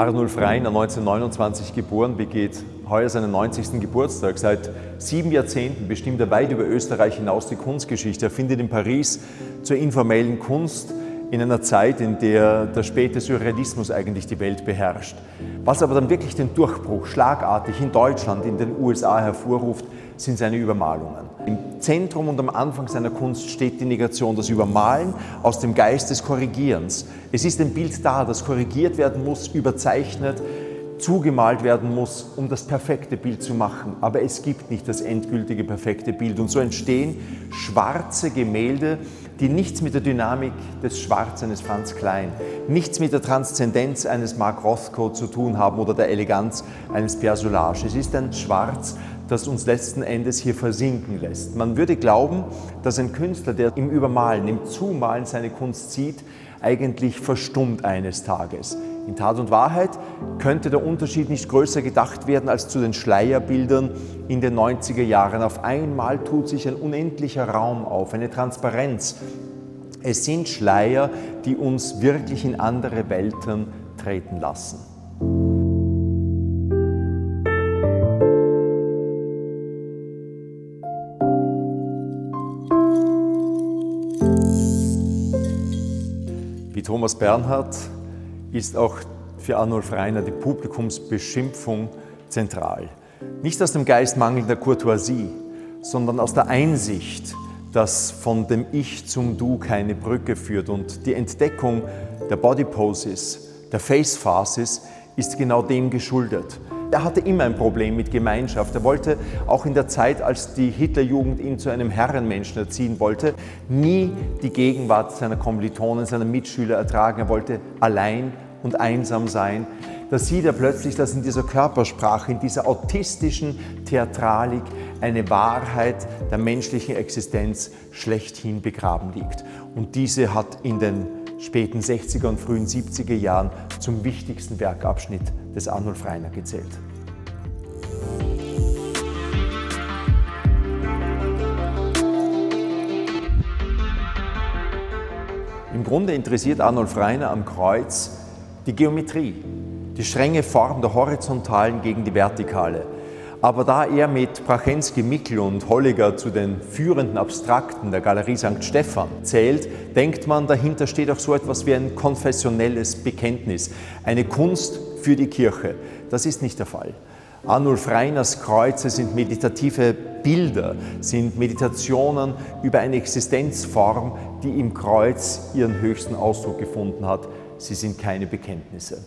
Arnulf Reiner, 1929 geboren, begeht heuer seinen 90. Geburtstag. Seit sieben Jahrzehnten bestimmt er weit über Österreich hinaus die Kunstgeschichte. Er findet in Paris zur informellen Kunst in einer Zeit, in der der späte Surrealismus eigentlich die Welt beherrscht. Was aber dann wirklich den Durchbruch schlagartig in Deutschland, in den USA hervorruft, sind seine Übermalungen. Im Zentrum und am Anfang seiner Kunst steht die Negation, das Übermalen aus dem Geist des Korrigierens. Es ist ein Bild da, das korrigiert werden muss, überzeichnet, zugemalt werden muss, um das perfekte Bild zu machen. Aber es gibt nicht das endgültige perfekte Bild. Und so entstehen schwarze Gemälde, die nichts mit der Dynamik des Schwarz eines Franz Klein, nichts mit der Transzendenz eines Mark Rothko zu tun haben oder der Eleganz eines Pierre Soulages. Es ist ein Schwarz, das uns letzten Endes hier versinken lässt. Man würde glauben, dass ein Künstler, der im Übermalen, im Zumalen seine Kunst sieht, eigentlich verstummt eines Tages. In Tat und Wahrheit könnte der Unterschied nicht größer gedacht werden als zu den Schleierbildern in den 90er Jahren. Auf einmal tut sich ein unendlicher Raum auf, eine Transparenz. Es sind Schleier, die uns wirklich in andere Welten treten lassen. Wie Thomas Bernhard ist auch für Arnulf Reiner die Publikumsbeschimpfung zentral. Nicht aus dem Geist mangelnder Courtoisie, sondern aus der Einsicht, dass von dem Ich zum Du keine Brücke führt. Und die Entdeckung der Body Poses, der Face Faces ist genau dem geschuldet. Er hatte immer ein Problem mit Gemeinschaft. Er wollte auch in der Zeit, als die Hitlerjugend ihn zu einem Herrenmenschen erziehen wollte, nie die Gegenwart seiner Kommilitonen, seiner Mitschüler ertragen. Er wollte allein und einsam sein. Da sieht er plötzlich, dass in dieser Körpersprache, in dieser autistischen Theatralik eine Wahrheit der menschlichen Existenz schlechthin begraben liegt. Und diese hat in den späten 60er und frühen 70er Jahren zum wichtigsten Werkabschnitt des Arnulf Reiner gezählt. Im Grunde interessiert Arnulf Reiner am Kreuz die Geometrie, die strenge Form der horizontalen gegen die vertikale. Aber da er mit Prachensky, Mickel und Holliger zu den führenden Abstrakten der Galerie St. Stephan zählt, denkt man, dahinter steht auch so etwas wie ein konfessionelles Bekenntnis, eine Kunst für die Kirche. Das ist nicht der Fall. Arnulf Reiners Kreuze sind meditative Bilder, sind Meditationen über eine Existenzform, die im Kreuz ihren höchsten Ausdruck gefunden hat. Sie sind keine Bekenntnisse.